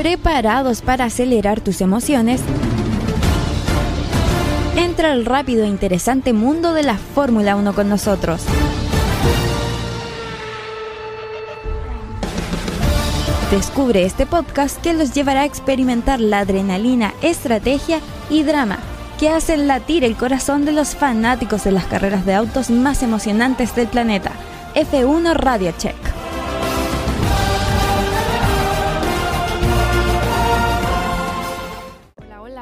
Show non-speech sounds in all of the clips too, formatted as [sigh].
¿Preparados para acelerar tus emociones? Entra al rápido e interesante mundo de la Fórmula 1 con nosotros. Descubre este podcast que los llevará a experimentar la adrenalina, estrategia y drama que hacen latir el corazón de los fanáticos de las carreras de autos más emocionantes del planeta. F1 Radio Check.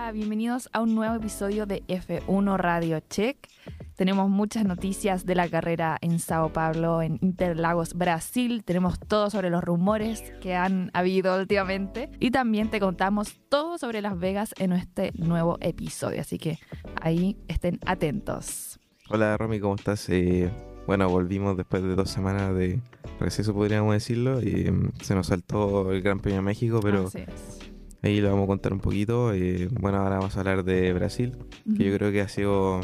Hola, bienvenidos a un nuevo episodio de F1 Radio Check. Tenemos muchas noticias de la carrera en Sao Paulo, en Interlagos, Brasil. Tenemos todo sobre los rumores que han habido últimamente. Y también te contamos todo sobre Las Vegas en este nuevo episodio. Así que ahí estén atentos. Hola Romy, ¿cómo estás? Eh, bueno, volvimos después de dos semanas de receso, podríamos decirlo. Y mm, se nos saltó el Gran Premio de México, pero Así es. Ahí lo vamos a contar un poquito. Eh, bueno, ahora vamos a hablar de Brasil, que yo creo que ha sido,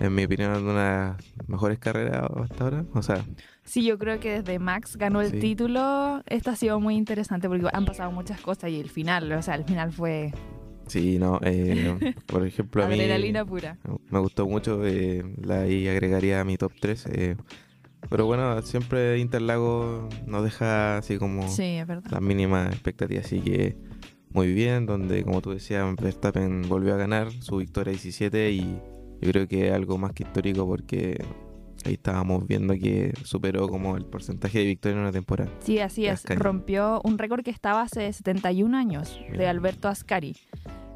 en mi opinión, una de las mejores carreras hasta ahora. O sea, Sí, yo creo que desde Max ganó el Sí. título, esto ha sido muy interesante porque han pasado muchas cosas y el final, o sea, el final fue sí, no. eh, por ejemplo, [laughs] a mí adrenalina pura. me gustó mucho. eh, la ahí agregaría a mi top 3. pero bueno, siempre Interlago nos deja así como... Sí, es verdad. la mínima expectativa, así que muy bien, donde como tú decías, Verstappen volvió a ganar su victoria 17 y yo creo que es algo más que histórico porque ahí estábamos viendo que superó como el porcentaje de victoria en una temporada. Sí, así es. Ascari. Rompió un récord que estaba hace 71 años de. Alberto Ascari.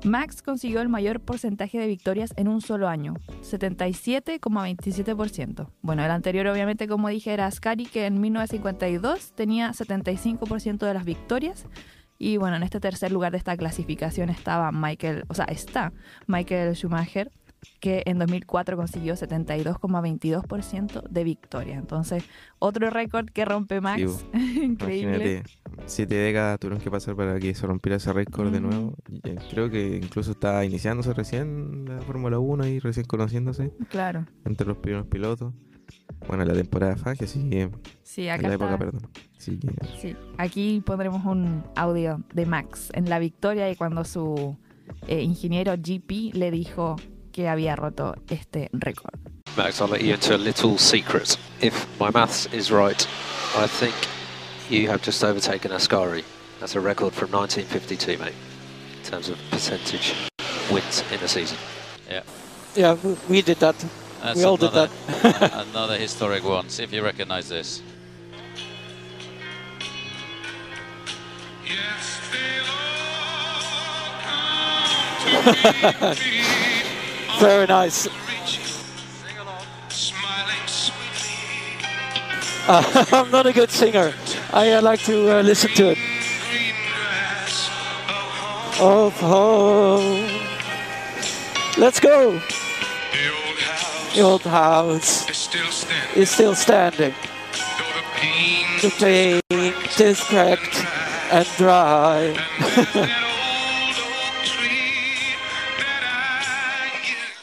Max consiguió el mayor porcentaje de victorias en un solo año, 77,27%. Bueno, el anterior obviamente, como dije, era Ascari, que en 1952 tenía 75% de las victorias. Y bueno, en este tercer lugar de esta clasificación estaba Michael, o sea, está Michael Schumacher, que en 2004 consiguió 72,22% de victorias. Entonces, otro récord que rompe Max. [laughs] Increíble. Imagínate, siete décadas tuvieron que pasar para que se rompiera ese récord de nuevo. Eh, creo que incluso estaba iniciándose recién la Fórmula 1 y recién conociéndose Claro. entre los primeros pilotos. Bueno, la temporada así que... Sí, En acá la época, perdón. Así que Sí, aquí pondremos un audio de Max en la victoria y cuando su eh, ingeniero GP le dijo que había roto este récord. Max, I'll let you into a little secret. If my maths is right, I think you have just overtaken Ascari. That's a record from 1952, mate, in terms of percentage wins in a season. Yeah, we- we did that. That's We all did another, a- [laughs] another historic one. See if you recognize this. [laughs] Very nice. Uh, [laughs] I'm not a good singer. I uh, like to uh, listen to it. Oh, oh. Let's go. The old house is still standing. The paint is cracked and dry.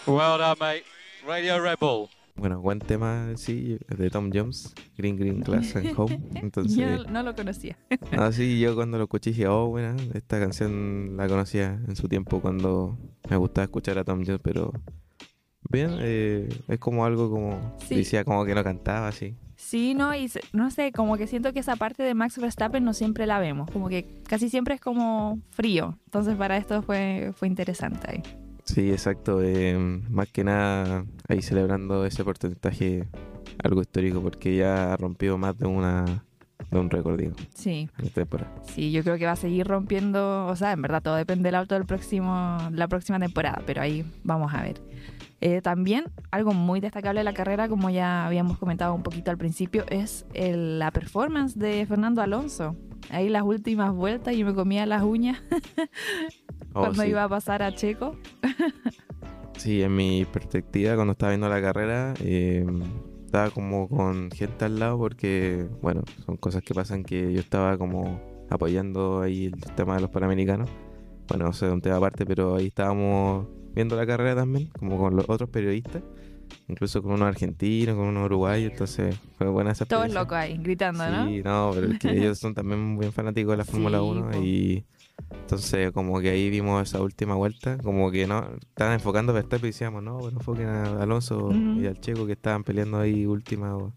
Well done, mate. Radio Rebel. Bueno, buen tema, sí, de Tom Jones, Green Green Glass and Home. Entonces, Yo no lo conocía. ah, sí, yo cuando lo escuché dije, oh, buena, esta canción la conocía en su tiempo cuando me gustaba escuchar a Tom Jones, pero bien, eh, es como algo como, Sí. decía como que no cantaba, así. Sí, no, y no sé, como que siento que esa parte de Max Verstappen no siempre la vemos, como que casi siempre es como frío. Entonces para esto fue, fue interesante ahí. Sí, exacto, eh, más que nada ahí celebrando ese porcentaje, algo histórico, porque ya ha rompido más de una de un récord, digo, Sí, sí, yo creo que va a seguir rompiendo, o sea, en verdad todo depende del auto del próximo, la próxima temporada, pero ahí vamos a ver. Eh, también algo muy destacable de la carrera, como ya habíamos comentado un poquito al principio, es el- la performance de Fernando Alonso. Ahí las últimas vueltas yo me comía las uñas [laughs] Oh, cuando sí. iba a pasar a Checo. Sí, en mi perspectiva, cuando estaba viendo la carrera, eh, estaba como con gente al lado porque, bueno, son cosas que pasan que yo estaba como apoyando ahí el tema de los panamericanos. Bueno, no sé, un tema aparte, pero ahí estábamos viendo la carrera también, como con los otros periodistas, incluso con unos argentinos, con unos uruguayos, entonces fue buena esa Todos locos ahí, gritando, ¿no? Sí, no, pero es que [laughs] ellos son también bien fanáticos de la Fórmula Sí, 1 po. y Entonces, como que ahí vimos esa última vuelta, como que no, estaban enfocando a Verstappen y decíamos, no, bueno, enfoquen a Alonso y al Checo que estaban peleando ahí última vuelta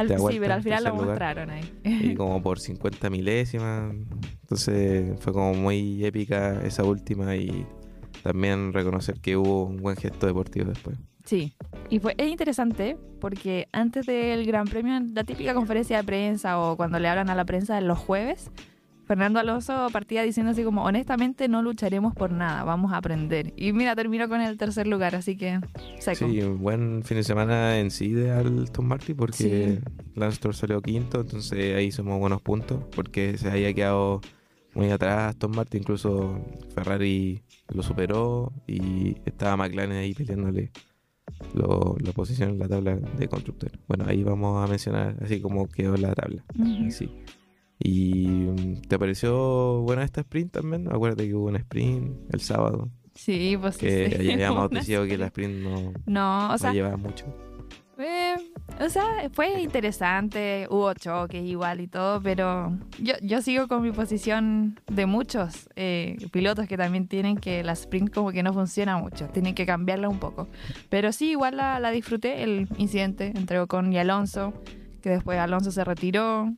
Al- a vuelta. sí, pero al final lo lugar, mostraron ahí. Y [laughs] como por 50 milésimas. Entonces, fue como muy épica esa última y también reconocer que hubo un buen gesto deportivo después. Sí, y fue es interesante porque antes del Gran Premio, en la típica conferencia de prensa o cuando le hablan a la prensa los jueves, Fernando Alonso partía diciendo así como, honestamente no lucharemos por nada, vamos a aprender. Y mira, terminó con el tercer lugar, así que seco. Sí, un buen fin de semana en sí de Alton Martin porque Lance Stroll salió quinto, entonces ahí somos buenos puntos porque se había quedado muy atrás Aston Martin, incluso Ferrari lo superó y estaba McLaren ahí peleándole lo- la posición en la tabla de constructor. Bueno, ahí vamos a mencionar así como quedó la tabla. ¿Y mm, te pareció buena esta sprint también? Acuérdate que hubo un sprint el sábado, Sí, pues que sí. ya [laughs] habíamos decidido que la sprint no, No, o sea, no llevaba mucho. Eh, o sea, fue interesante, hubo choques igual y todo, pero yo, yo sigo con mi posición de muchos eh, pilotos que también tienen que la sprint como que no funciona mucho, tienen que cambiarla un poco. Pero sí, igual la, la disfruté, el incidente entre Ocon y Alonso, que después Alonso se retiró,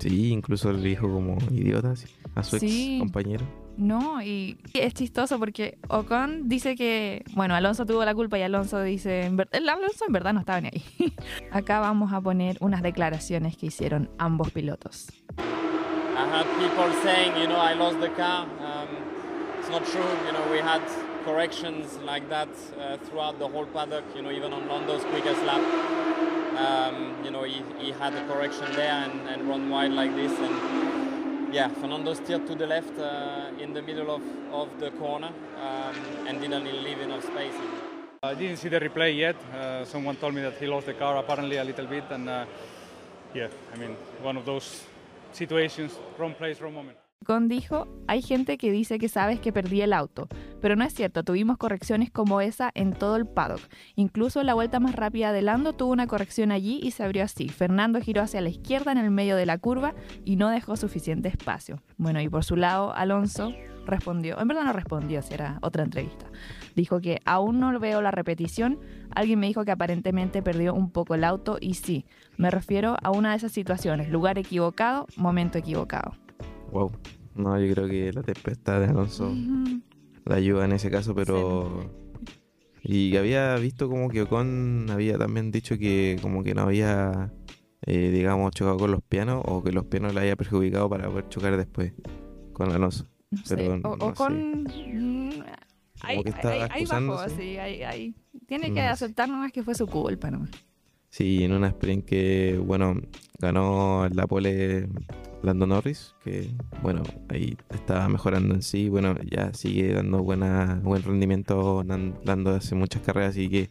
Sí, incluso le dijo como idiotas a su Sí. ex compañero. ¿No? Y es chistoso porque Ocon dice que, bueno, Alonso tuvo la culpa y Alonso dice, en el Alonso en verdad no estaba ni ahí. [laughs] Acá vamos a poner unas declaraciones que hicieron ambos pilotos. I had people saying, you know, I lost the car. Um, it's not true. You know, we had corrections like that uh, throughout the whole paddock. You know, even on Lando's quickest lap. Um, you know, he, he had a correction there and, and run wide like this. And yeah, Fernando steered to the left uh, in the middle of, of the corner um, and didn't leave enough space. I didn't see the replay yet. Uh, someone told me that he lost the car apparently a little bit, and uh, yeah, I mean, one of those situations, wrong place, wrong moment. Dijo, hay gente que dice que sabes que perdí el auto, pero no es cierto, tuvimos correcciones como esa en todo el paddock. Incluso la vuelta más rápida de Lando tuvo una corrección allí y se abrió así. Fernando giró hacia la izquierda en el medio de la curva y no dejó suficiente espacio. Bueno, y por su lado, Alonso respondió, en verdad no respondió, si era otra entrevista. Dijo que aún no veo la repetición, alguien me dijo que aparentemente perdió un poco el auto y sí, me refiero a una de esas situaciones, lugar equivocado, momento equivocado. Wow. No, yo creo que la tempestad de Alonso la ayuda en ese caso, pero... Y había visto como que Ocon había también dicho que como que no había, eh, digamos, chocado con los pianos o que los pianos le haya perjudicado para poder chocar después con Alonso. No sé, o, no o sé. mm, excusándose. sí, ahí. Tiene No que sé. aceptar nomás que fue su culpa nomás. Sí, en una sprint que, bueno, ganó la pole Lando Norris, que, bueno, ahí estaba mejorando en sí. Bueno, ya sigue dando buena, buen rendimiento Lando hace muchas carreras, así que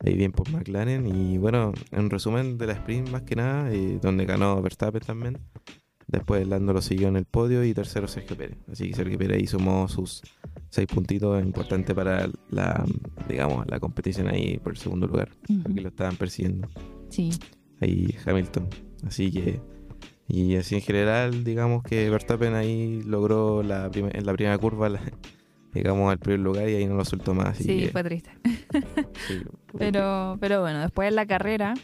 ahí bien por McLaren. Y bueno, en resumen de la sprint, más que nada, eh, donde ganó Verstappen también. Después Lando lo siguió en el podio y tercero Sergio Pérez. Así que Sergio Pérez ahí sumó sus seis puntitos importantes para la, digamos, la competición ahí por el segundo lugar, porque lo estaban persiguiendo Sí, ahí Hamilton. Así que, y así en general, digamos que Verstappen ahí logró la en la primera curva, la- [laughs] digamos, al primer lugar y ahí no lo soltó más. Sí, que, fue triste. [laughs] sí, Pero, pero bueno, después en la carrera,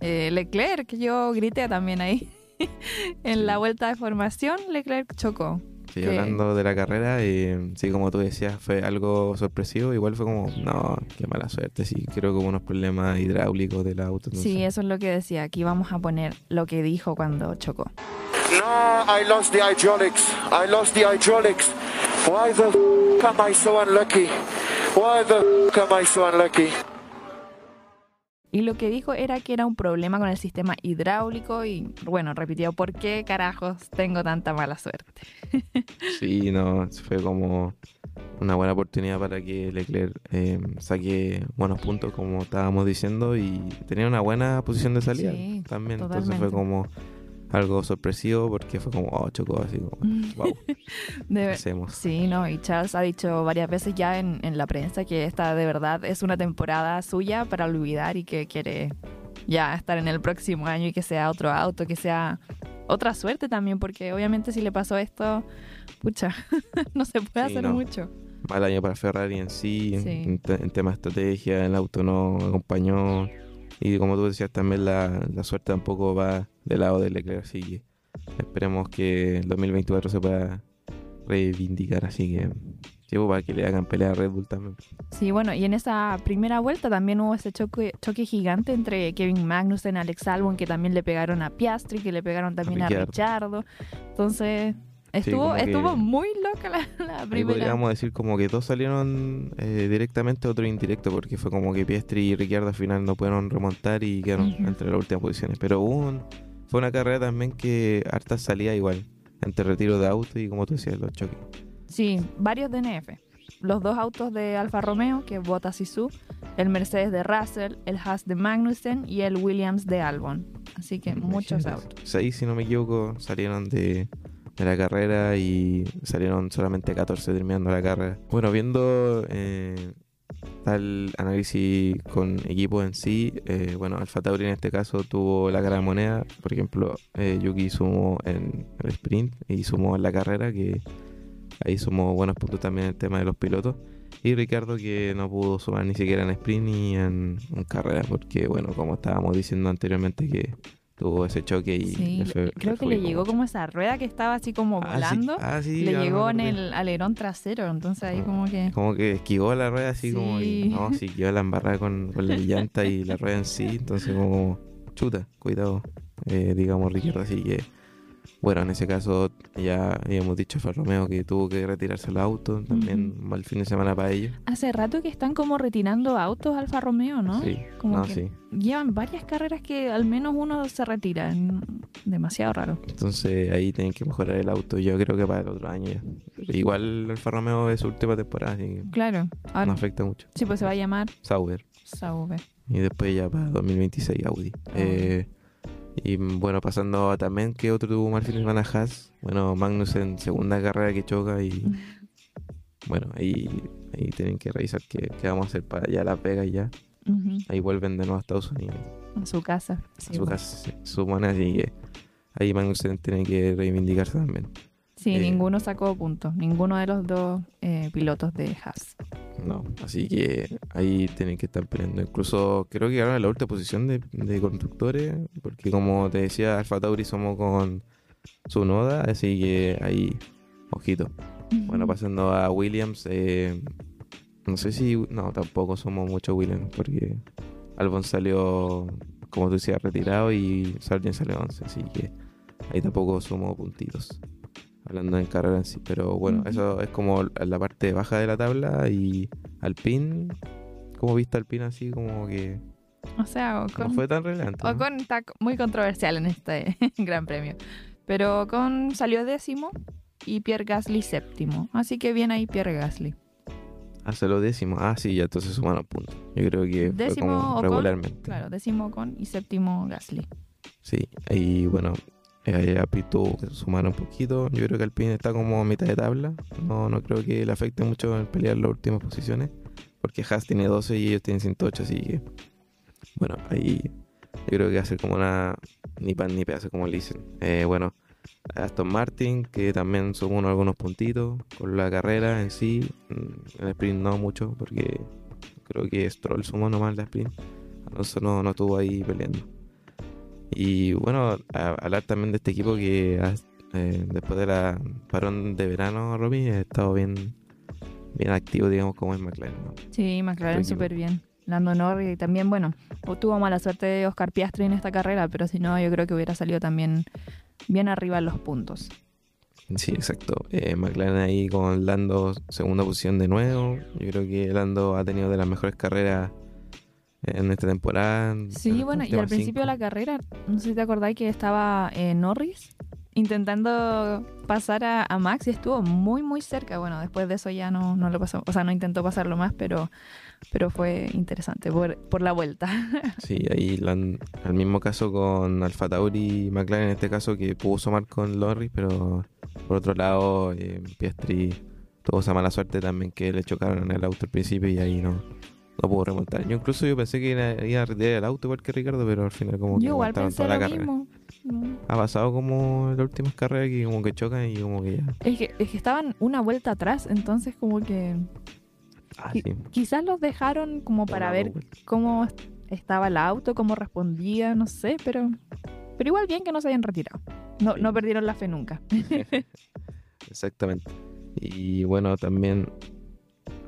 eh, Leclerc, que yo grité también ahí. [laughs] en la vuelta de formación, Leclerc chocó. sí, que- hablando de la carrera, eh, sí, como tú decías, fue algo sorpresivo. Igual fue como, no, qué mala suerte. Sí, creo que hubo unos problemas hidráulicos del auto. Sí, entonces- eso es lo que decía. Aquí vamos a poner lo que dijo cuando chocó. No, I lost the hydraulics. I lost the hydraulics. Why the f- am I so unlucky? Why the f- am I so unlucky? Y lo que dijo era que era un problema con el sistema hidráulico y, bueno, repitió, ¿por qué carajos tengo tanta mala suerte? [laughs] Sí, no, fue como una buena oportunidad para que Leclerc eh, saque buenos puntos, como estábamos diciendo, y tenía una buena posición de salida Sí, también. Entonces fue como algo sorpresivo porque fue como, oh, chocó así como, wow, [laughs] De- ¿qué hacemos? Sí, no, y Charles ha dicho varias veces ya en, en la prensa que esta de verdad es una temporada suya para olvidar y que quiere ya estar en el próximo año y que sea otro auto, que sea otra suerte también, porque obviamente si le pasó esto, pucha, [laughs] no se puede Sí, hacer no. mucho. Mal año para Ferrari en sí, en- Sí. En, te- en tema de estrategia, el auto no acompañó. Y como tú decías, también la, la suerte tampoco va del lado de Leclerc, así que esperemos que el 2024 se pueda reivindicar, así que llevo para que le hagan pelea a Red Bull también. Sí, bueno, y en esa primera vuelta también hubo ese choque, choque gigante entre Kevin Magnussen Alex Albon, que también le pegaron a Piastri, que le pegaron también a Ricciardo. Ricciardo. Entonces, estuvo, que- estuvo muy loca la, [laughs] la primera. podríamos decir como que dos salieron eh, directamente, otro indirecto, porque fue como que Piastri y Ricciardo al final no pudieron remontar y quedaron Ujú. entre las últimas posiciones. Pero hubo un- fue una carrera también que harta salía igual, entre retiro de auto y como tú decías, los choques. Sí, varios DNF. Los dos autos de Alfa Romeo, que es Bottas y Su, el Mercedes de Russell, el Haas de Magnussen y el Williams de Albon. Así que muchos Imagínate. autos. Seis, si no me equivoco, salieron de, de la carrera y salieron solamente 14 terminando la carrera. Bueno, viendo eh, tal análisis con equipos en sí, eh, bueno, Alfa Tauri en este caso tuvo la cara de moneda. Por ejemplo, eh, Yuki sumó en el sprint y sumó en la carrera, que ahí sumó buenos puntos también el tema de los pilotos. Y Ricardo que no pudo sumar ni siquiera en sprint ni en, en carrera, porque bueno, como estábamos diciendo anteriormente que tuvo ese choque y Sí, le fue- creo que le llegó como esa rueda que estaba así como Ah, sí. volando. Ah, sí, le llegó en el alerón trasero, entonces ahí Ah. como que... Como que esquivó la rueda así como y no, sí quedó la embarrada con, con la llanta y la rueda en sí, entonces como chuta, cuidado, eh, digamos Ricardo, así que bueno, en ese caso ya habíamos dicho a Alfa Romeo que tuvo que retirarse el auto, también Ujú. mal fin de semana para ellos. Hace rato que están como retirando autos Alfa Romeo, ¿no? Sí, Como no, que sí. llevan varias carreras que al menos uno se retira. Demasiado raro. Entonces ahí tienen que mejorar el auto, yo creo que para el otro año ya. Igual Alfa Romeo es su última temporada, así que Claro. Ahora, no afecta mucho. sí, pues se va a llamar Sauber. Sauber. Y después ya para 2026 Audi. Eh, y bueno, pasando a también que otro tuvo mal fin de semana Haas. Bueno, Magnus en segunda carrera que choca y bueno, ahí, ahí tienen que revisar qué, qué vamos a hacer para allá Las Vegas ya. Ujú. Ahí vuelven de nuevo a Estados Unidos. En su casa. a Sí, su bueno. casa se supone, así que ahí Magnussen tiene que reivindicarse también. Sí, Eh, ninguno sacó puntos. Ninguno de los dos eh, pilotos de Haas. No, así que ahí tienen que estar peleando. Incluso creo que ahora en la última posición de, de constructores, porque como te decía, Alfa Tauri somos con su noda, así que ahí, ojito. Bueno, pasando a Williams, eh, no sé si, no, tampoco somos mucho Williams, porque Albon salió, como tú decías, retirado y Sargent salió 11, así que ahí tampoco somos puntitos. Hablando en carrera en sí, pero bueno, eso es como la parte baja de la tabla y Alpine, ¿cómo viste Alpine así? Como que O sea, no Ocon, fue tan relevante. ¿no? Ocon está muy controversial en este [laughs] gran premio. Pero Ocon salió décimo y Pierre Gasly séptimo. Así que bien ahí Pierre Gasly. Hasta lo décimo. Ah, sí, ya entonces sumaron puntos. Yo creo que fue Décimo como Ocon, regularmente. Claro, décimo Ocon y séptimo Gasly. Sí, y bueno, eh, Alpine tuvo que sumar un poquito. Yo creo que Alpine está como a mitad de tabla. No, no creo que le afecte mucho en pelear las últimas posiciones. Porque Haas tiene 12 y ellos tienen 108, así que. Bueno, ahí yo creo que va a ser como una. Ni pan ni pedazo, como le dicen. Eh, bueno, Aston Martin, que también sumó unos- algunos puntitos con la carrera en sí. Mm, el sprint no mucho, porque creo que Stroll sumó nomás la sprint. Alonso no, no estuvo ahí peleando. Y bueno, a- hablar también de este equipo que ha- eh, después de la parón de verano, Romy, ha estado bien, bien activo, digamos, como es McLaren. ¿no? Sí, McLaren súper bien. Lando Norris y también, bueno, tuvo mala suerte de Oscar Piastri en esta carrera, pero si no, yo creo que hubiera salido también bien arriba en los puntos. Sí, exacto. Eh, McLaren ahí con Lando segunda posición de nuevo. Yo creo que Lando ha tenido de las mejores carreras en esta temporada. Sí, bueno, y al principio de cinco. la carrera, no sé si te acordáis que estaba eh, Norris intentando pasar a, a Max y estuvo muy, muy cerca. Bueno, después de eso ya no, no lo pasó, o sea, no intentó pasarlo más, pero, pero fue interesante por, por la vuelta. [laughs] Sí, ahí el mismo caso con Alfa Tauri y McLaren en este caso que pudo sumar con Norris, pero por otro lado eh, Piastri tuvo esa mala suerte también que le chocaron en el auto al principio y ahí no, no pudo remontar. Yo incluso yo pensé que iba, iba a retirar el auto igual que Ricardo, pero al final como que igual pensé toda la lo carrera. mismo. No. Ha pasado como en las últimas carreras que como que chocan y como que ya. Es que, es que estaban una vuelta atrás, entonces como que Ah, sí. quizás los dejaron como para ver vuelta. cómo est- estaba el auto, cómo respondía, no sé, pero pero igual bien que no se hayan retirado. No, Sí. no perdieron la fe nunca. [laughs] [laughs] Exactamente. Y bueno, también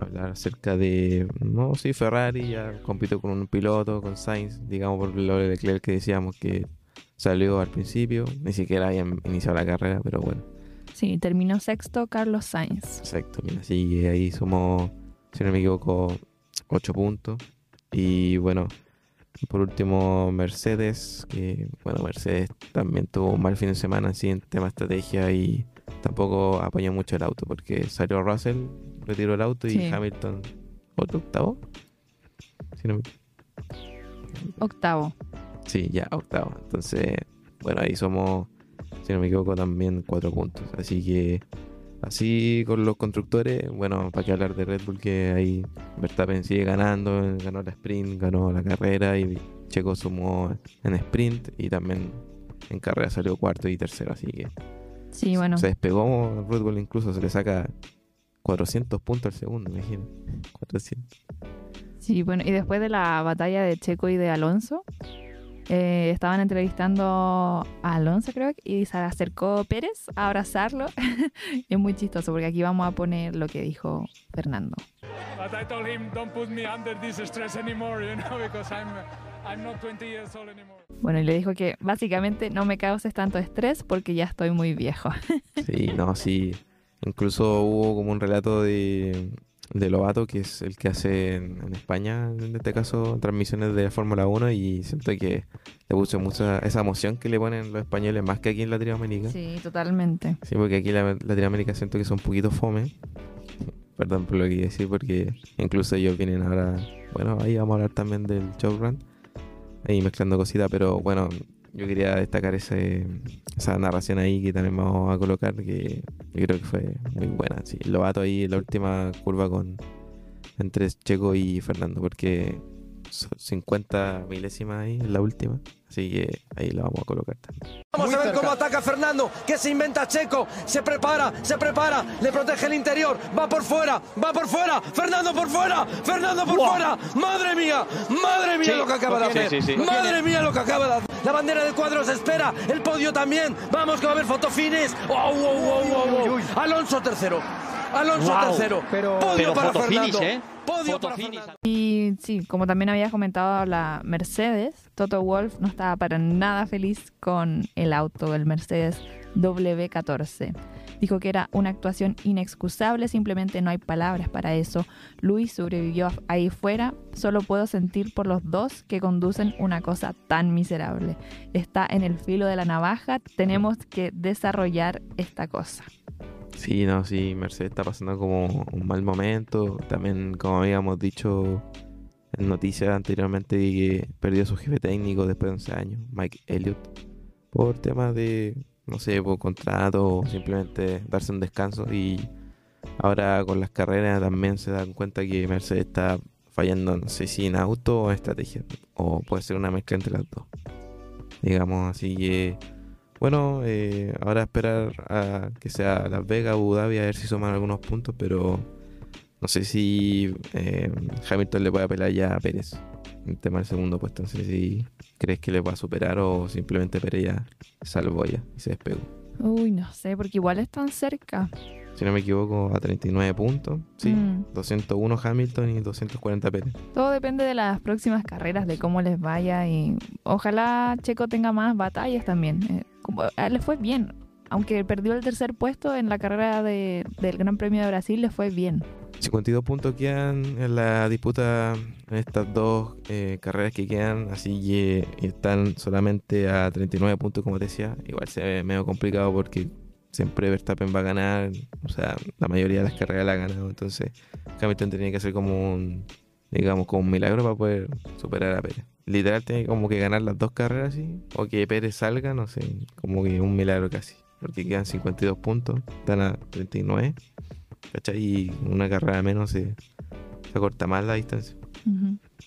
hablar acerca de, no, sí, Ferrari ya compitió con un piloto, con Sainz, digamos por lo de Leclerc que decíamos que salió al principio, ni siquiera había iniciado la carrera, pero bueno, Sí, terminó sexto Carlos Sainz. exacto. mira, que ahí somos, si no me equivoco, 8 puntos. Y bueno, por último, Mercedes, que bueno, Mercedes también tuvo un mal fin de semana así en tema estrategia y tampoco apoyó mucho el auto porque salió Russell, retiró el auto y. Hamilton, otro octavo. Si no me- Octavo. Sí, ya octavo. Entonces, bueno, ahí somos, si no me equivoco, también cuatro puntos. Así que, así con los constructores, bueno, para qué hablar de Red Bull, que ahí Verstappen sigue ganando, ganó la sprint, ganó la carrera y Checo sumó en sprint y también en carrera salió cuarto y tercero. Así que Sí, bueno. se despegó Red Bull, incluso se le saca 400 puntos al segundo, imagínate. 400. Sí, bueno, y después de la batalla de Checo y de Alonso, eh, estaban entrevistando a Alonso, creo, y se acercó Pérez a abrazarlo. [laughs] es muy chistoso porque aquí vamos a poner lo que dijo Fernando. But I told him, don't put me under this stress anymore, you know, because I'm, I'm not 20 years old anymore. Bueno, y le dijo que básicamente no me causes tanto estrés porque ya estoy muy viejo. [laughs] Sí, no, sí. Incluso hubo como un relato de, de Lobato, que es el que hace en, en España, en este caso, transmisiones de Fórmula 1, y siento que le puso mucha esa emoción que le ponen los españoles, más que aquí en Latinoamérica. Sí, Sí, totalmente. porque aquí en la- Latinoamérica siento que son un poquito fome. Perdón por lo que decir, porque incluso ellos vienen ahora. Bueno, ahí vamos a hablar también del showrun. Ahí mezclando cositas, pero bueno, yo quería destacar ese, esa narración ahí que también vamos a colocar, que yo creo que fue muy buena. Sí, Lobato ahí en la última curva con entre Checo y Fernando, porque 50 milésimas ahí la última. Así que ahí lo vamos a colocar también. Vamos a ver cómo ataca Fernando, que se inventa Checo, se prepara, se prepara, le protege el interior, va por fuera, va por fuera, Fernando por fuera, Fernando por fuera, madre mía, madre mía Sí, lo que acaba de hacer, sí, sí. Lo madre mía lo que acaba de hacer, la bandera de cuadros espera, el podio también, vamos que va a haber fotofines, oh, oh, oh, oh, oh. Alonso tercero, Alonso Wow, tercero, pero- podio pero para fotofinish, Fernando, ¿eh? podio para. Fernando. Y sí, como también había comentado la Mercedes, Toto Wolf no estaba para nada feliz con el auto, el Mercedes W14. Dijo que era una actuación inexcusable, simplemente no hay palabras para eso. Luis sobrevivió ahí fuera, solo puedo sentir por los dos que conducen una cosa tan miserable. Está en el filo de la navaja, tenemos que desarrollar esta cosa. Sí, no, sí, Mercedes está pasando como un mal momento. También, como habíamos dicho en noticias anteriormente, que perdió a su jefe técnico después de 11 años, Mike Elliott, por temas de, no sé, por contrato o simplemente darse un descanso. Y ahora con las carreras también se dan cuenta que Mercedes está fallando, no sé si en auto o estrategia, o puede ser una mezcla entre las dos. Digamos, así que. Bueno, eh, ahora esperar a que sea Las Vegas, Abu Dhabi, a ver si suman algunos puntos, pero no sé si eh, Hamilton le puede apelar ya a Pérez en el tema del segundo puesto. No sé si crees que le va a superar o simplemente Pérez ya salvó ya y se despegó. Uy, no sé, porque igual están cerca. Si no me equivoco, a 39 puntos, sí. Mm. 201 Hamilton y 240 Pérez. Todo depende de las próximas carreras, de cómo les vaya y ojalá Checo tenga más batallas también. Eh, como, él le fue bien, aunque perdió el tercer puesto en la carrera de- del Gran Premio de Brasil, le fue bien. 52 puntos quedan en la disputa en estas dos eh, carreras que quedan, así que están solamente a 39 puntos, como te decía. Igual se ve medio complicado porque siempre Verstappen va a ganar, o sea, la mayoría de las carreras la ha ganado, entonces Hamilton tenía que hacer como un, digamos, como un milagro para poder superar a Pérez. Literal tiene como que ganar las dos carreras, ¿sí? o que Pérez salga, no sé, como que un milagro casi, porque quedan 52 puntos, están a 39. ¿Cachai? Y una carrera menos se, se corta más la distancia.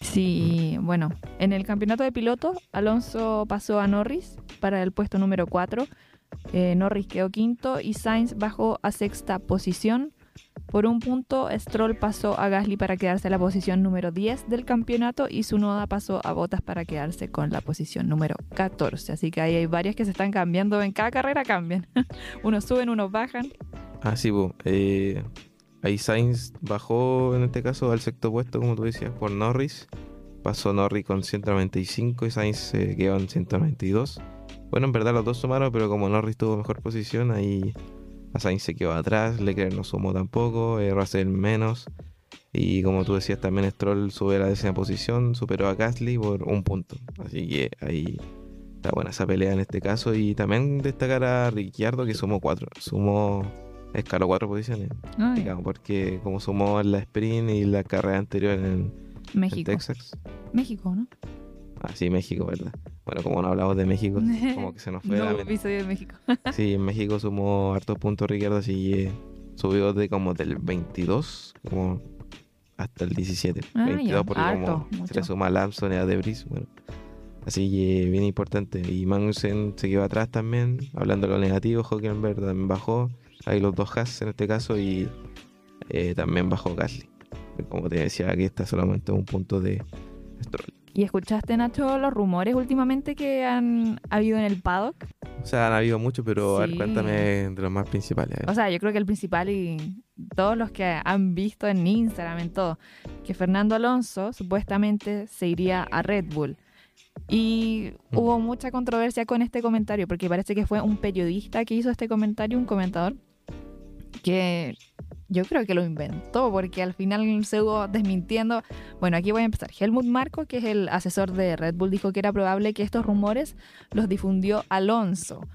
Sí, bueno, en el campeonato de pilotos, Alonso pasó a Norris para el puesto número 4. Norris quedó quinto y Sainz bajó a sexta posición. Por un punto, Stroll pasó a Gasly para quedarse en la posición número 10 del campeonato y Sunoda pasó a Bottas para quedarse con la posición número 14. Así que ahí hay varias que se están cambiando, en cada carrera cambian. [laughs] unos suben, unos bajan. Ah, sí. Eh, ahí Sainz bajó en este caso al sexto puesto, como tú decías, por Norris. Pasó Norris con 195 y Sainz se quedó en 192. Bueno, en verdad los dos sumaron, pero como Norris tuvo mejor posición, ahí a Sainz se quedó atrás, Leclerc no sumó tampoco, eh, Russell menos. Y como tú decías, también Stroll sube a la décima posición, superó a Gasly por un punto. Así que ahí está buena esa pelea en este caso. Y también destacar a Ricciardo que sumó cuatro. Sumó, escaló cuatro posiciones. Digamos, porque como sumó en la sprint y la carrera anterior en, en México. Texas. México, ¿no? Ah, sí, México, ¿verdad? Bueno, como no hablamos de México, [laughs] como que se nos fue no, la mente. episodio de México. [laughs] Sí, en México sumó hartos puntos Ricardo, así que subió de como del 22 como hasta el 17. Ah, 22 ya, porque harto, como se mucho. le suma Lamson y a Debris, bueno. Así que bien importante. Y Magnussen se quedó atrás también, hablando de lo negativo, Hockenberg también bajó. Hay los dos Haas en este caso y eh, también bajó Gasly. Como te decía, aquí está solamente un punto de Stroll. ¿Y escuchaste, Nacho, los rumores últimamente que han habido en el paddock? O sea, han habido muchos, pero a ver, Sí. cuéntame de los más principales. a. O sea, yo creo que el principal y todos los que han visto en Instagram, en todo, que Fernando Alonso supuestamente se iría a Red Bull. Y hubo mucha controversia con este comentario, porque parece que fue un periodista que hizo este comentario, un comentador, que yo creo que lo inventó, porque al final se hubo desmintiendo. Bueno, aquí voy a empezar. Helmut Marco, que es el asesor de Red Bull, dijo que era probable que estos rumores los difundió Alonso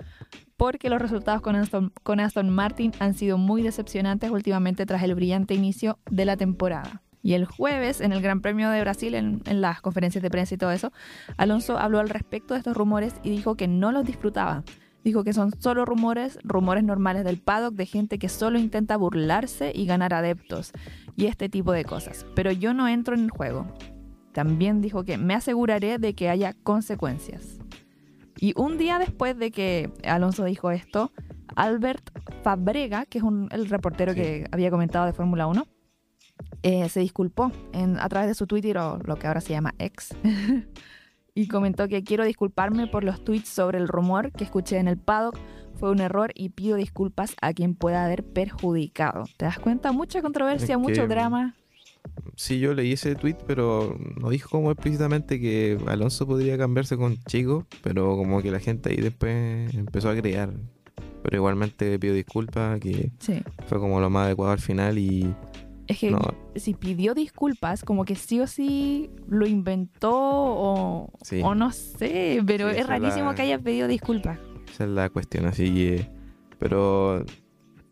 porque los resultados con Aston, Martin han sido muy decepcionantes últimamente tras el brillante inicio de la temporada. Y el jueves, en el Gran Premio de Brasil, en, en las conferencias de prensa y todo eso, Alonso habló al respecto de estos rumores y dijo que no los disfrutaba. Dijo que son solo rumores, rumores normales del paddock de gente que solo intenta burlarse y ganar adeptos y este tipo de cosas. Pero yo no entro en el juego. También dijo que me aseguraré de que haya consecuencias. Y un día después de que Alonso dijo esto, Albert Fabrega, que es un- el reportero Sí. que había comentado de Fórmula 1, eh, se disculpó en- a través de su Twitter o lo que ahora se llama X. [laughs] y comentó que quiero disculparme por los tweets sobre el rumor que escuché en el paddock. Fue un error y pido disculpas a quien pueda haber perjudicado. ¿Te das cuenta? Mucha controversia, Es mucho que- drama. Sí, yo leí ese tweet, pero no dijo como explícitamente que Alonso podría cambiarse con Chico, pero como que la gente ahí después empezó a crear. Pero igualmente pido disculpas, que Sí. fue como lo más adecuado al final y Es que no, si pidió disculpas, como que sí o sí lo inventó o, Sí. o no sé, pero Sí, es rarísimo la- que haya pedido disculpas. esa es la cuestión, así que... Pero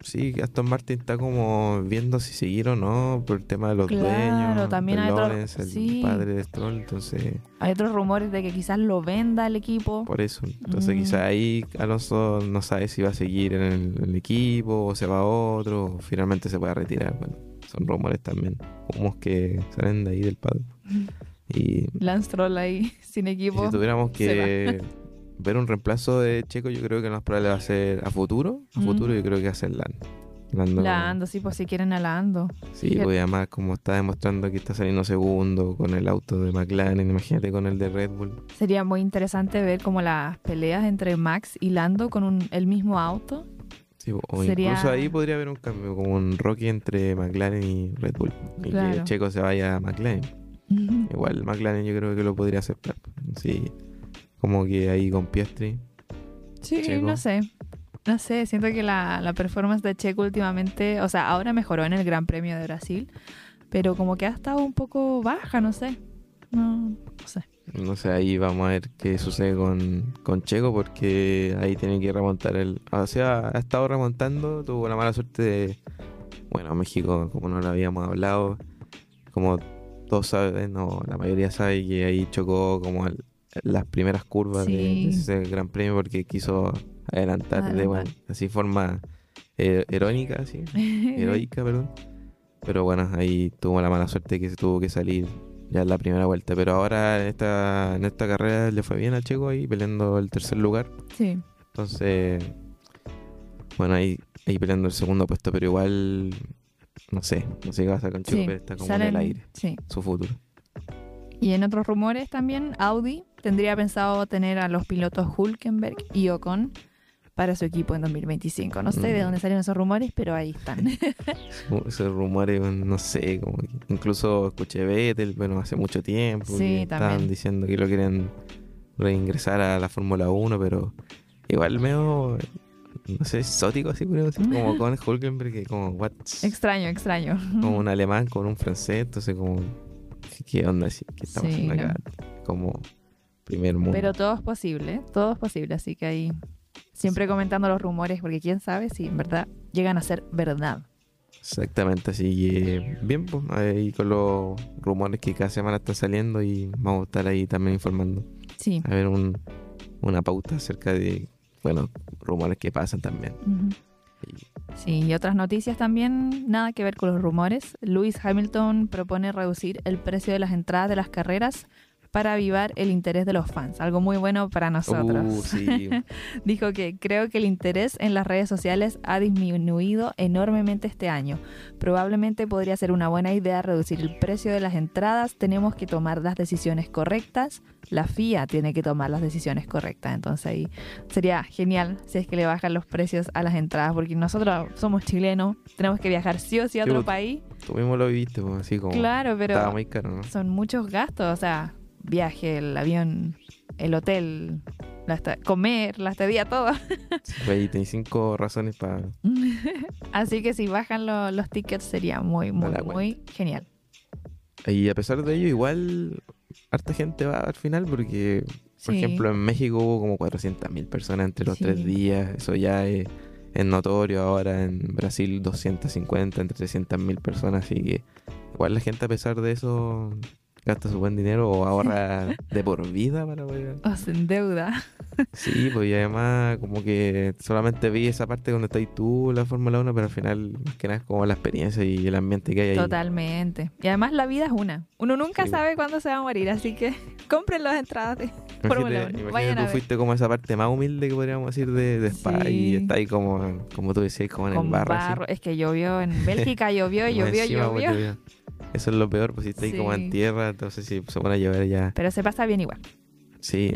sí, Aston Martin está como viendo si seguir o no por el tema de los Claro, dueños, también de hay otro- Lawrence, el sí. padre de Stroll, entonces... Hay otros rumores de que quizás lo venda el equipo. Por eso. Entonces Mm. quizá ahí Alonso no sabe si va a seguir en el, el equipo o se va a otro o finalmente se puede retirar. Bueno, son rumores también. Humos que salen de ahí del padre. [laughs] Y, Lance Troll ahí [laughs] sin equipo. si tuviéramos que ver un reemplazo de Checo, yo creo que lo más probable va a ser a futuro. A Mm. futuro yo creo que va a ser Lando. Lando, La Ando, sí, pues si quieren a la Ando. Sí, Fíjate. pues además como está demostrando que está saliendo segundo con el auto de McLaren, imagínate con el de Red Bull. Sería muy interesante ver como las peleas entre Max y Lando con un- el mismo auto. Sí, o Sería- incluso ahí podría haber un cambio, como un Rocky entre McLaren y Red Bull. Y Claro. que Checo se vaya a McLaren. Igual McLaren yo creo que lo podría aceptar. Sí, como que ahí con Piastri. Sí, Checo. no sé. No sé, siento que la, la performance de Checo últimamente, o sea, ahora mejoró en el Gran Premio de Brasil, pero como que ha estado un poco baja, no sé. No, no sé. No sé, ahí vamos a ver qué sucede con, con Checo porque ahí tiene que remontar el... O sea, ha estado remontando, tuvo la mala suerte de... Bueno, México, como no lo habíamos hablado, como todos saben, o la mayoría sabe que ahí chocó como el- las primeras curvas de- de, Sí. ese gran premio porque quiso adelantar de bueno, así forma eh, heroica, así, [laughs] heroica, perdón. Pero bueno, ahí tuvo la mala suerte que se tuvo que salir ya en la primera vuelta. Pero ahora en esta, en esta carrera le fue bien a Checo ahí peleando el tercer lugar. Sí. Entonces, bueno, ahí, ahí peleando el segundo puesto, pero igual, no sé, no sé qué va a hacer con Checo, Sí, pero está como salen- en el aire, Sí. su futuro. Y en otros rumores también, Audi tendría pensado tener a los pilotos Hulkenberg y Ocon para su equipo en 2025. No sé de Mm. dónde salieron esos rumores, pero ahí están. Esos rumores, no sé, como que incluso escuché Vettel, bueno, hace mucho tiempo. Sí, que Estaban también. diciendo que lo quieren reingresar a la Fórmula 1, pero igual medio, no sé, exótico así, pero así como [laughs] con Hulkenberg, que como, what? extraño, extraño. como un [laughs] alemán con un francés, entonces como, ¿qué onda? así? ¿Qué estamos Sí, haciendo acá? Como primer mundo. Pero todo es posible, todo es posible, así que ahí siempre comentando los rumores, porque quién sabe si en verdad llegan a ser verdad. Exactamente, así que bien, pues ahí con los rumores que cada semana están saliendo y vamos a estar ahí también informando. Sí. A ver un, una pauta acerca de, bueno, rumores que pasan también. Sí, y otras noticias también, nada que ver con los rumores. Lewis Hamilton propone reducir el precio de las entradas de las carreras para avivar el interés de los fans. Algo muy bueno para nosotros. Uh, sí. [laughs] Dijo que creo que el interés en las redes sociales ha disminuido enormemente este año. Probablemente podría ser una buena idea reducir el precio de las entradas. Tenemos que tomar las decisiones correctas. La FIA tiene que tomar las decisiones correctas. Entonces ahí sería genial si es que le bajan los precios a las entradas, porque nosotros somos chilenos, tenemos que viajar sí o sí a Sí, otro pues, país. Tú mismo lo viviste, pues, así como... Claro, pero Estaba muy caro, ¿no? son muchos gastos, o sea, viaje, el avión, el hotel, la comer, la estadía, todo. [laughs] Ahí tenéis cinco razones para... [laughs] Así que si bajan lo- los tickets sería muy, muy, muy genial. Y a pesar de ello, igual harta gente va al final porque, por Sí. ejemplo, en México hubo como 400.000 personas entre los Sí. tres días. Eso ya es, es notorio. Ahora en Brasil 250, entre 300.000 personas. Así que igual la gente a pesar de eso gasta su buen dinero o ahorra [laughs] de por vida para poder... O se endeuda. Sí, pues y además como que solamente vi esa parte donde estáis tú, la Fórmula 1, pero al final más que nada es como la experiencia y el ambiente que hay ahí. Totalmente. Y además la vida es una. Uno nunca Sí. sabe cuándo se va a morir, así que [laughs] compren las entradas de Fórmula Imagínate, 1. imagínate Vayan a tú ver. fuiste como esa parte más humilde que podríamos decir de, de Spa Sí. y está ahí como, como tú decías, como en Con el barro. barro. Es que llovió en [laughs] Bélgica, llovió, Como llovió, pues, llovió. Eso es lo peor, pues si está ahí como en tierra, entonces si se pone a llover ya. Pero se pasa bien igual. Sí,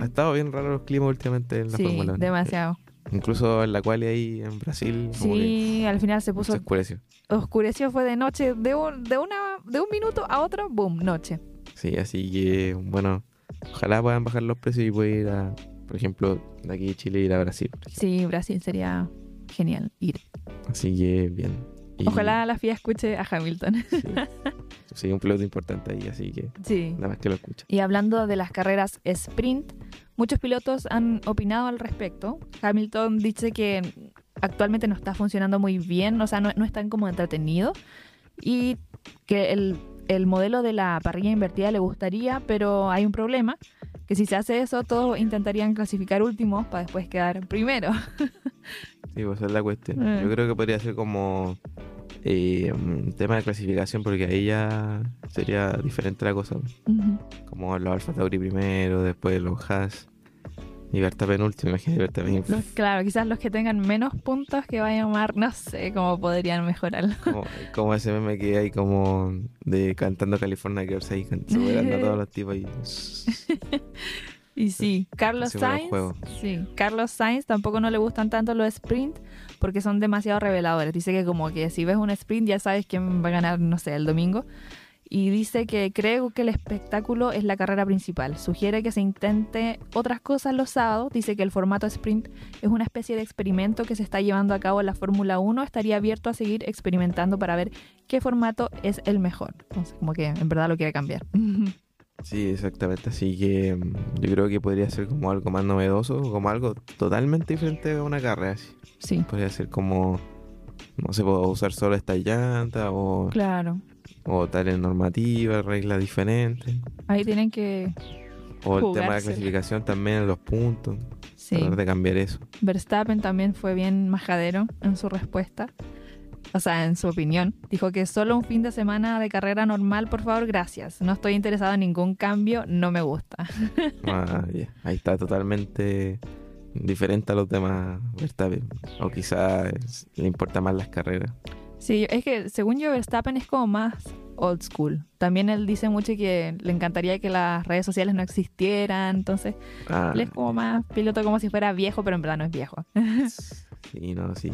ha estado bien raro los climas últimamente en la Sí, Fórmula 1. demasiado. Incluso en la cual ahí en Brasil como Sí, al final se puso se oscureció. oscureció fue de noche, de un, de una, de un minuto a otro, boom, noche. Sí, así que bueno, ojalá puedan bajar los precios y poder ir a, por ejemplo, de aquí de Chile ir a Brasil. Sí, Brasil sería genial ir. Así que bien. Y- Ojalá la FIA escuche a Hamilton. Sí, [laughs] un piloto importante ahí, así que Sí. nada más que lo escucha. Y hablando de las carreras sprint, muchos pilotos han opinado al respecto. Hamilton dice que actualmente no está funcionando muy bien, o sea, no, no es tan como entretenido. Y que el, el modelo de la parrilla invertida le gustaría, pero hay un problema, que si se hace eso, todos intentarían clasificar últimos para después quedar primero. [laughs] Sí, pues esa es la cuestión. Eh. Yo creo que podría ser como eh, un tema de clasificación, porque ahí ya sería diferente la cosa. Ujú. Como los Alfa Tauri primero, después los Haas y Verstappen último. Imagínate Verstappen. Los- claro, quizás los que tengan menos puntos que vayan a mar, no sé cómo podrían mejorarlo. Como, como ese meme que hay como de cantando California Girls ahí, [laughs] superando a todos los tipos ahí. [laughs] Y sí, Carlos Sainz, sí, Carlos Sainz tampoco no le gustan tanto los sprint porque son demasiado reveladores. Dice que como que si ves un sprint ya sabes quién va a ganar, no sé, el domingo. Y dice que creo que el espectáculo es la carrera principal. Sugiere que se intente otras cosas los sábados. Dice que el formato sprint es una especie de experimento que se está llevando a cabo en la Fórmula 1. Estaría abierto a seguir experimentando para ver qué formato es el mejor. Entonces, como que en verdad lo quiere cambiar. [laughs] Sí, exactamente. Así que mm, yo creo que podría ser como algo más novedoso, como algo totalmente diferente a una carrera. así. Sí. Podría ser como, no sé, usar solo esta llanta o, Claro. o tales normativas, reglas diferentes. Ahí tienen que O el tema de la clasificación también, los puntos. Sí. Tratar de cambiar eso. Verstappen también fue bien majadero en su respuesta. O sea, en su opinión, dijo que solo un fin de semana de carrera normal, por favor, gracias. No estoy interesado en ningún cambio, no me gusta. [laughs] Ah, ya. Ahí está totalmente diferente a los demás Verstappen. O quizás le importa más las carreras. Sí, es que según yo Verstappen es como más old school. También él dice mucho que le encantaría que las redes sociales no existieran, entonces Ah, él es como más piloto como si fuera viejo, pero en verdad no es viejo. [laughs] sí, no, sí.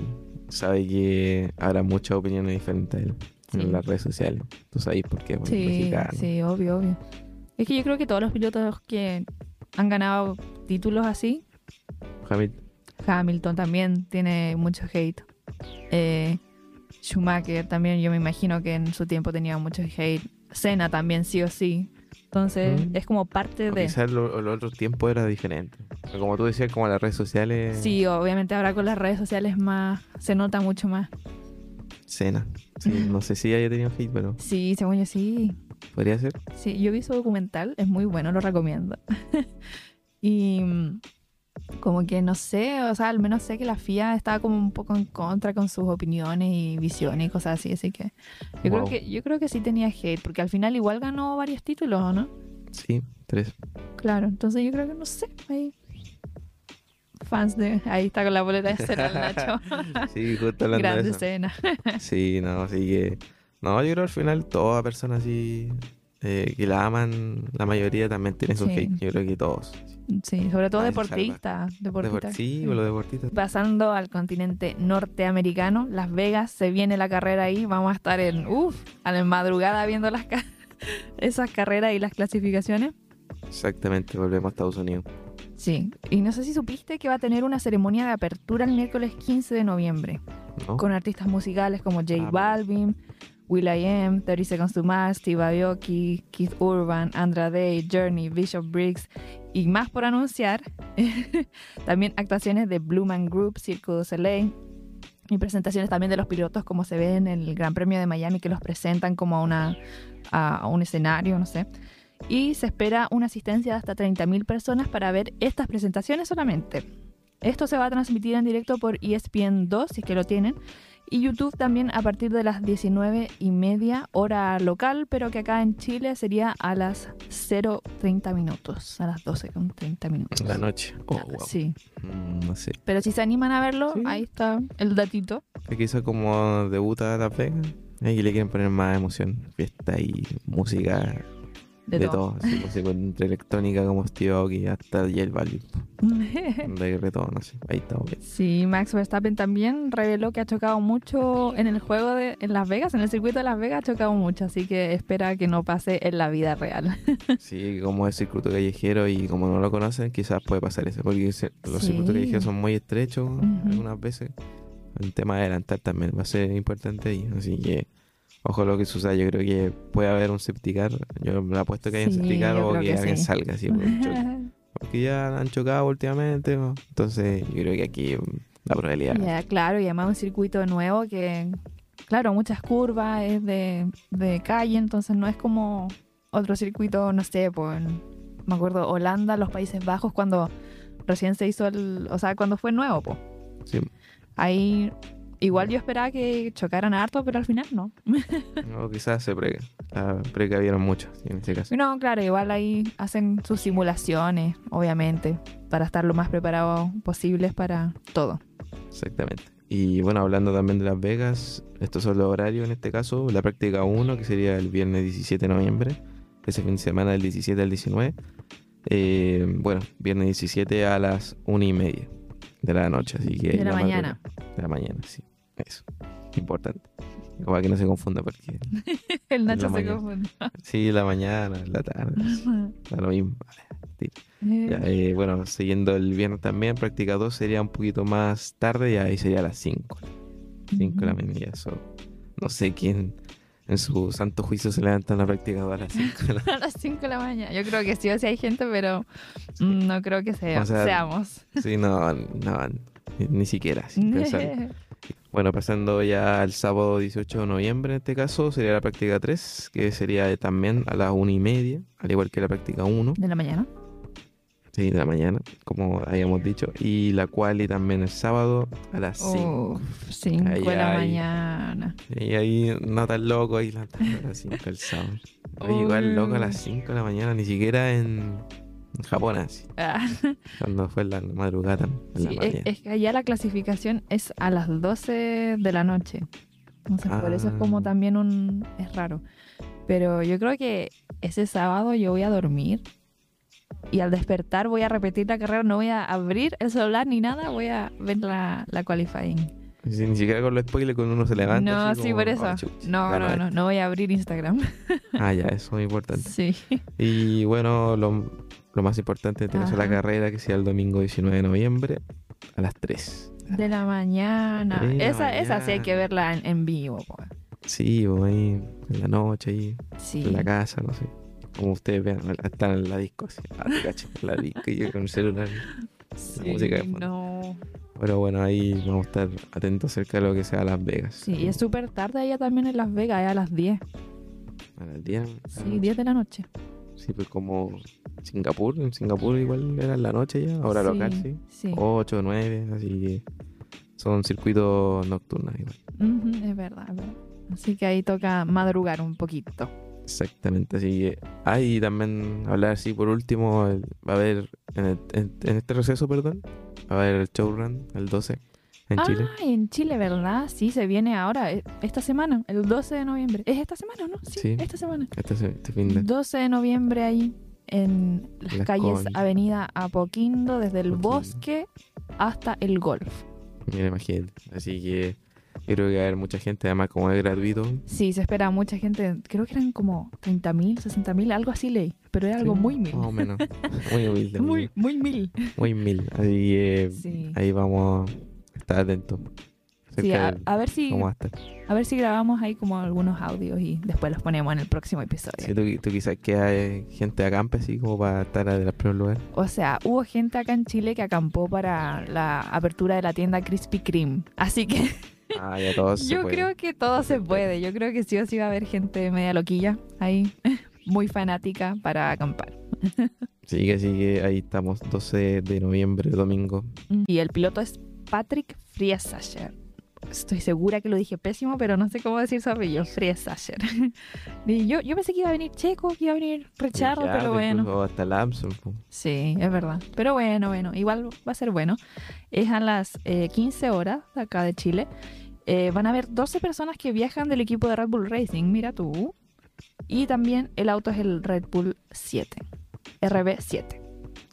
Sabe que habrá muchas opiniones diferentes a él Sí. en las redes sociales. Tú sabes por qué, por Sí, mexicano. sí, obvio, obvio. Es que yo creo que todos los pilotos que han ganado títulos así, Hamilton. Hamilton también tiene mucho hate. Eh, Schumacher también, yo me imagino que en su tiempo tenía mucho hate. Senna también, sí o sí. Entonces, Mm. es como parte O de... Quizás lo- los otros tiempos era diferente. Como tú decías, como las redes sociales. Sí, obviamente ahora con las redes sociales más se nota mucho más. Cena. Sí, [laughs] no sé si haya tenido hate, pero Sí, según yo sí. podría ser. Sí, yo vi su documental, es muy bueno, lo recomiendo. [laughs] y mm, como que no sé, o sea, al menos sé que la FIA estaba como un poco en contra con sus opiniones y visiones y cosas así, así que yo creo Wow. que yo creo que sí tenía hate, porque al final igual ganó varios títulos, ¿o no? Sí, tres. Claro, entonces yo creo que no sé, ahí fans de ahí está con la boleta de cena el Nacho. [laughs] Sí, justo hablando de Grande eso. escena. Sí, no, así que. No, yo creo al final toda persona así eh, que la aman, la mayoría también tiene su Sí. hate. Yo creo que todos. Sí, sobre todo deportistas, deportistas. Deport- sí, o los deportistas. Pasando al continente norteamericano, Las Vegas, se viene la carrera ahí, vamos a estar en, uff, a la madrugada viendo las ca- [laughs] esas carreras y las clasificaciones. Exactamente, volvemos a Estados Unidos. Sí, y no sé si supiste que va a tener una ceremonia de apertura el miércoles 15 de noviembre, ¿no? con artistas musicales como J Ah, Balvin, Will.i.am, 30 Seconds to Mars, Steve Aoki, Keith Urban, Andra Day, Journey, Bishop Briggs y más por anunciar. [laughs] también actuaciones de Blue Man Group, Cirque du Soleil y presentaciones también de los pilotos como se ve en el Gran Premio de Miami que los presentan como a, una, a, un escenario, no sé. Y se espera una asistencia de hasta 30.000 personas para ver estas presentaciones solamente. Esto se va a transmitir en directo por ESPN 2, si es que lo tienen, y YouTube también a partir de las 19 y media hora local, pero que acá en Chile sería a las 0.30 minutos, a las 12 con 30 minutos. La noche. Oh, wow. Sí, Mm, no sé. pero si se animan a verlo, Sí. ahí está el datito. Que quizás como debuta Las Vegas. Y le quieren poner más emoción. Fiesta y música. De, De, todo. todo. Sí, música entre electrónica como Steve Aoki hasta J Balvin. [laughs] Reggaetón, no sé. Ahí estamos bien. Sí, Max Verstappen también reveló que ha chocado mucho en el juego de en Las Vegas, en el circuito de Las Vegas ha chocado mucho, así que espera que no pase en la vida real. [laughs] Sí, como es circuito callejero y como no lo conocen, quizás puede pasar eso. Porque los Sí. circuitos callejeros son muy estrechos algunas veces. El tema de adelantar también va a ser importante ahí. Así que, ojo lo que suceda. Yo creo que puede haber un septicar. Yo me apuesto que haya un septicar o que, que alguien sí. salga así por un choque. [laughs] Porque ya han chocado últimamente. ¿no? Entonces, yo creo que aquí la probabilidad. Ya, claro, y además un circuito nuevo que, claro, muchas curvas, es de, de calle, entonces no es como otro circuito, no sé, pues, me acuerdo, Holanda, los Países Bajos, cuando recién se hizo el, o sea, cuando fue nuevo, pues. Sí. Ahí, igual yo esperaba que chocaran harto, pero al final no. [laughs] O quizás se pre, la precavieron mucho en este caso. No, claro, igual ahí hacen sus simulaciones, obviamente, para estar lo más preparados posibles para todo. Exactamente. Y bueno, hablando también de Las Vegas, estos son los horarios en este caso. La práctica 1, que sería el viernes 17 de noviembre, ese fin de semana del 17 al 19. Eh, bueno, viernes 17 a las 1 y media de la noche, así que... De la mañana. De la mañana, sí. Eso. Importante. Para que no se confunda, porque... [laughs] El Nacho se mañana. confunde. Sí, la mañana, la tarde, da lo mismo. Ya, eh, bueno, siguiendo el viernes también, práctica 2 sería un poquito más tarde y ahí sería a las 5. 5 de la mañana. Eso. No sé quién en su santo juicio se levanta en la práctica 2 a las 5 de la [laughs] a las 5 de la mañana. Yo creo que sí o sí hay gente, pero no creo que sea- O sea, seamos. Sí, no, no, ni, ni siquiera, sin [laughs] pensar. Bueno, pasando ya al sábado 18 de noviembre, en este caso, sería la práctica 3, que sería también a las 1 y media, al igual que la práctica 1. ¿De la mañana? Sí, de la mañana, como habíamos dicho. Y la quali también el sábado a las 5. 5 Ahí de la hay- mañana. Y ahí no tan loco ahí la a las 5 el sábado. Oye, igual loco a las 5 de la mañana, ni siquiera en, en Japón así. Ah, [laughs] Cuando fue en la madrugada, en la sí, es, mañana. es que allá la clasificación es a las 12 de la noche. Entonces, por eso es como Ah. también un... es raro. Pero yo creo que ese sábado yo voy a dormir y al despertar voy a repetir la carrera, no voy a abrir el celular ni nada, voy a ver la, la qualifying. Ni siquiera con los spoilers cuando uno se levanta. No, sí, como, por eso. "Oh, No, no, no, este". no voy a abrir Instagram. Ah, ya, [laughs] eso es importante. Sí. Y bueno, lo, lo más importante de la Ajá. carrera, que sea el domingo 19 de noviembre a las 3. De la mañana. De la esa, esa sí hay que verla en, en vivo. po. Sí, o ahí en la noche, ahí Sí. en la casa, no sé. Como ustedes vean, están en la disco, así. Ah, la disco y yo con el celular. Sí, música de fondo. no. Pero bueno, ahí vamos a estar atentos acerca de lo que sea Las Vegas. Sí, y es súper tarde allá también en Las Vegas, es a las 10. A las 10. Sí, 10 de la noche. Sí, pues como Singapur. En Singapur igual era en la noche ya, ahora Sí, local, sí. sí. 8, 9, así que son circuitos nocturnos igual. Es verdad, es verdad. Así que ahí toca madrugar un poquito. Exactamente, así que hay también hablar así por último, el- va a haber en, el- en- en este receso, perdón, va a haber el showrun el 12 en ah, Chile. en Chile, ¿verdad? Sí, se viene ahora, eh, esta semana, el 12 de noviembre. ¿Es esta semana no? Sí, Sí. esta semana. Este, este fin de 12 de noviembre ahí en las Las calles. Avenida Apoquindo, desde el Apoquindo. bosque hasta el golf. Mira, imagínate. Así que yo creo que va a haber mucha gente, además como es gratuito. Sí, se espera mucha gente. Creo que eran como 30.000, 60.000, algo así leí. Pero era algo muy mil. Más o menos. Muy humilde. [laughs] Muy, muy mil. muy mil. Así que Sí. ahí vamos a estar atentos. Sí, a, ver si a ver si grabamos ahí como algunos audios y después los ponemos en el próximo episodio. Sí, tú, tú quizás que hay gente acampe así como para estar en los primeros lugares. O sea, hubo gente acá en Chile que acampó para la apertura de la tienda Krispy Kreme. Así que [laughs] Ah, ya todos [laughs] se yo puede. creo que todo se puede. Yo creo que sí o sí va a haber gente media loquilla ahí, [laughs] muy fanática para acampar. Sí, que sí, que ahí estamos, 12 de noviembre, domingo. Y el piloto es Patrick Friesacher. Estoy segura que lo dije pésimo, pero no sé cómo decir su apellido. Friesacher. [laughs] Y yo, yo pensé que iba a venir Checo, que iba a venir Richardo, Ya, pero pues, bueno. incluso hasta el po. Sí, es verdad. Pero bueno, bueno, igual va a ser bueno. Es a las eh, 15 horas de acá de Chile. Eh, van a haber 12 personas que viajan del equipo de Red Bull Racing, mira tú. Y también el auto es el Red Bull 7, RB7.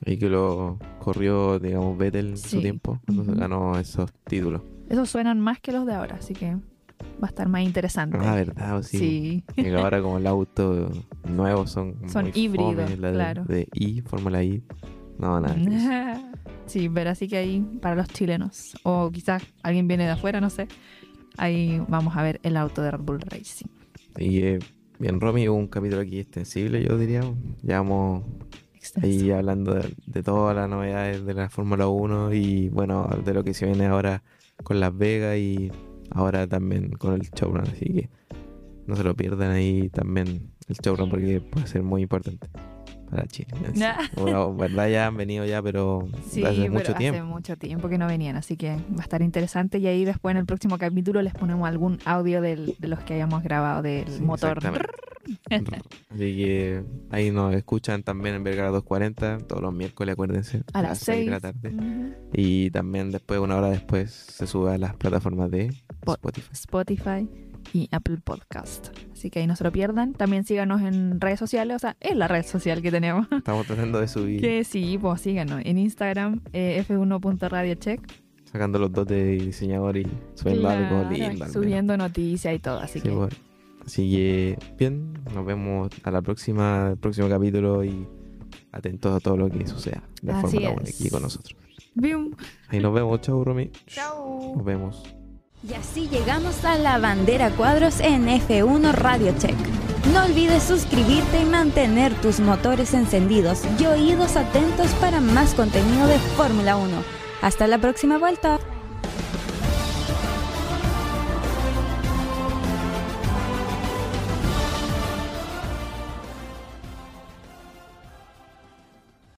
Y que lo corrió, digamos, Vettel en Sí. su tiempo, cuando se Ujú. ganó esos títulos. Esos suenan más que los de ahora, así que va a estar más interesante. Ah, ¿verdad? Sí. Sí. Y que ahora como el auto nuevos son [laughs] Son híbridos, la de- claro. De, I, Fórmula I. No, nada. [laughs] sí, pero así que ahí para los chilenos, o quizás alguien viene de afuera, no sé. Ahí vamos a ver el auto de Red Bull Racing. Y eh, bien, Romy, hubo un capítulo aquí extensible, yo diría. Ya vamos ahí hablando de, de todas las novedades de la Fórmula 1 y bueno, de lo que se viene ahora con Las Vegas y ahora también con el showrun. Así que no se lo pierdan ahí también el showrun porque puede ser muy importante para Chile. [laughs] Bueno, verdad ya han venido ya, pero Sí, hace pero mucho hace tiempo. mucho tiempo que no venían, así que va a estar interesante. Y ahí después en el próximo capítulo les ponemos algún audio del- de los que hayamos grabado del Sí, motor. Así que ahí nos escuchan también en Vergara 240 todos los miércoles, acuérdense. A las seis de la 6. tarde. Y también después, una hora después, se sube a las plataformas de Po- Spotify. Spotify y Apple Podcast. Así que ahí no se lo pierdan. También síganos en redes sociales, o sea, es la red social que tenemos. [laughs] Estamos tratando de subir, Que sí, pues síganos en Instagram, eh, f1.radiocheck. sacando los dos de diseñador y subiendo algo Claro, lindo. al menos. Subiendo noticias y todo, así Sí, que. Así que, bien, nos vemos a la próxima, el próximo capítulo y atentos a todo lo que suceda de Así Fórmula 1 es. aquí con nosotros. ¡Bium! Ahí nos vemos, chau, Romy. Chau. Nos vemos. Y así llegamos a la bandera cuadros en F1 Radio Check. No olvides suscribirte y mantener tus motores encendidos y oídos atentos para más contenido de Fórmula 1. Hasta la próxima vuelta.